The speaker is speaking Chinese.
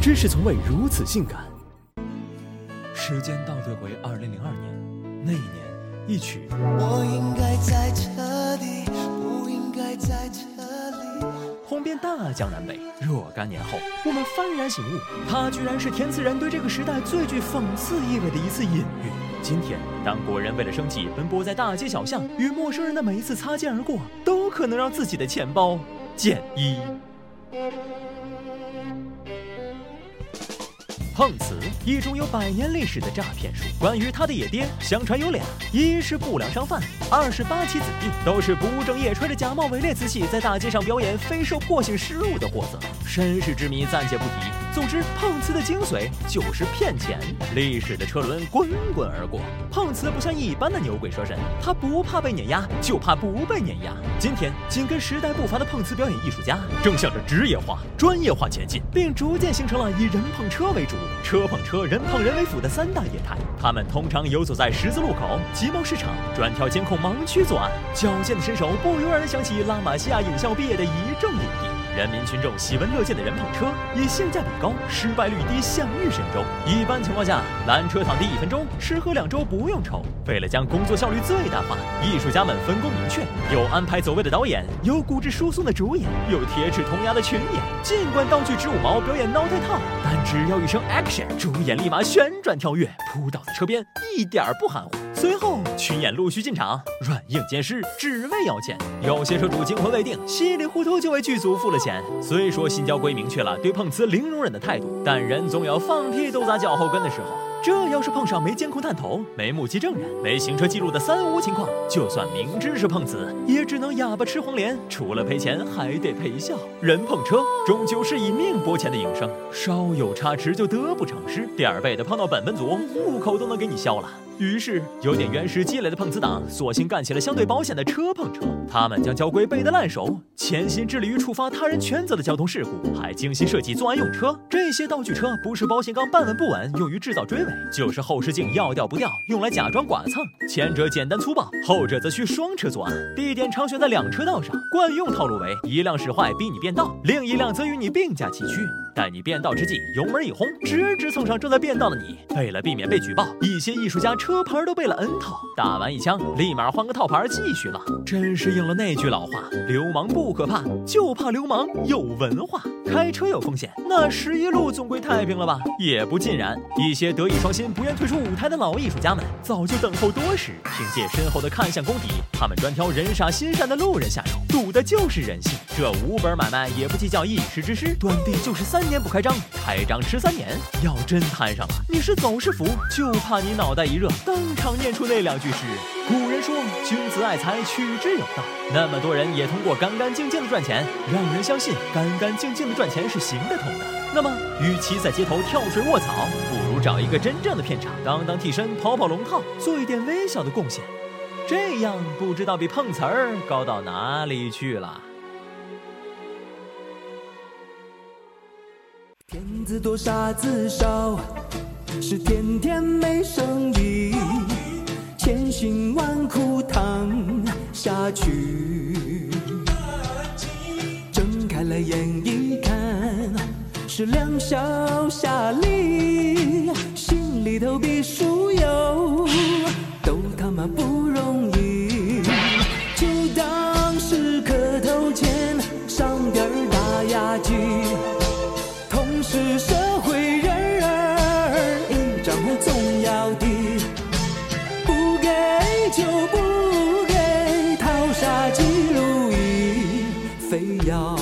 知识从未如此性感。时间倒退回二零零二年，那一年，一曲。我应该在这里，不应该在这里。红遍大江南北。若干年后，我们幡然醒悟，它居然是填词人对这个时代最具讽刺意味的一次隐喻。今天，当国人为了生计奔波在大街小巷，与陌生人的每一次擦肩而过，都可能让自己的钱包减一。碰瓷，一种有百年历史的诈骗术。关于他的野爹，相传有俩：一是不良商贩，二是八旗子弟，都是不务正业，揣着假冒伪劣瓷器，在大街上表演非受破性失误的货色。身世之谜暂且不提。总之，碰瓷的精髓就是骗钱。历史的车轮滚滚而过，碰瓷不像一般的牛鬼蛇神，他不怕被碾压，就怕不被碾压。今天，紧跟时代步伐的碰瓷表演艺术家，正向着职业化、专业化前进，并逐渐形成了以人碰车为主。车碰车，人碰人为辅的三大业态，他们通常游走在十字路口、集贸市场，专挑监控盲区作案。矫健的身手不由让人想起拉玛西亚影校毕业的一众影帝。人民群众喜闻乐见的人碰车，以性价比高、失败率低享誉神州。一般情况下，拦车躺地一分钟，吃喝两周不用愁。为了将工作效率最大化，艺术家们分工明确，有安排走位的导演，有骨质疏松的主演，有铁齿铜牙的群演。尽管道具值五毛，表演脑袋套，但只要一声 action，主演立马旋转跳跃，扑倒在车边，一点不含糊。随后，群演陆续进场，软硬兼施，只为要钱。有些车主惊魂未定，稀里糊涂就为剧组付了钱。虽说新交规明确了对碰瓷零容忍的态度，但人总有放屁都砸脚后跟的时候。这要是碰上没监控探头、没目击证人、没行车记录的三无情况，就算明知是碰瓷，也只能哑巴吃黄连，除了赔钱还得赔笑。人碰车终究是以命搏钱的营生，稍有差池就得不偿失。点儿背的碰到本本族，户口都能给你消了。于是，有点原始积累的碰瓷党，索性干起了相对保险的车碰车。他们将交规背得烂熟，潜心致力于触发他人全责的交通事故，还精心设计作案用车。这些道具车不是保险杠半稳不稳，用于制造追尾。就是后视镜要掉不掉，用来假装剐蹭。前者简单粗暴，后者则需双车作案。地点常选在两车道上，惯用套路为一辆使坏逼你变道，另一辆则与你并驾齐驱。待你变道之际，油门一轰，直直蹭上正在变道的你。为了避免被举报，一些艺术家车牌都备了 N 套，打完一枪，立马换个套牌继续浪。真是应了那句老话：流氓不可怕，就怕流氓有文化。开车有风险，那十一路总归太平了吧？也不尽然。一些德艺双馨、不愿退出舞台的老艺术家们，早就等候多时。凭借深厚的看相功底，他们专挑人傻心善的路人下手，赌的就是人性。这五本买卖也不计较一时之失，断定就是三三年不开张，开张吃三年。要真摊上了，你是走是福，就怕你脑袋一热，当场念出那两句诗。古人说：“君子爱财，取之有道。”那么多人也通过干干净净的赚钱，让人相信干干净净的赚钱是行得通的。那么，与其在街头跳水卧草，不如找一个真正的片场，当当替身，跑跑龙套，做一点微小的贡献。这样不知道比碰瓷儿高到哪里去了。骗子多傻子少，是天天没生意，千辛万苦躺下去，睁开了眼一看，是两小下力，心里头比输 울려.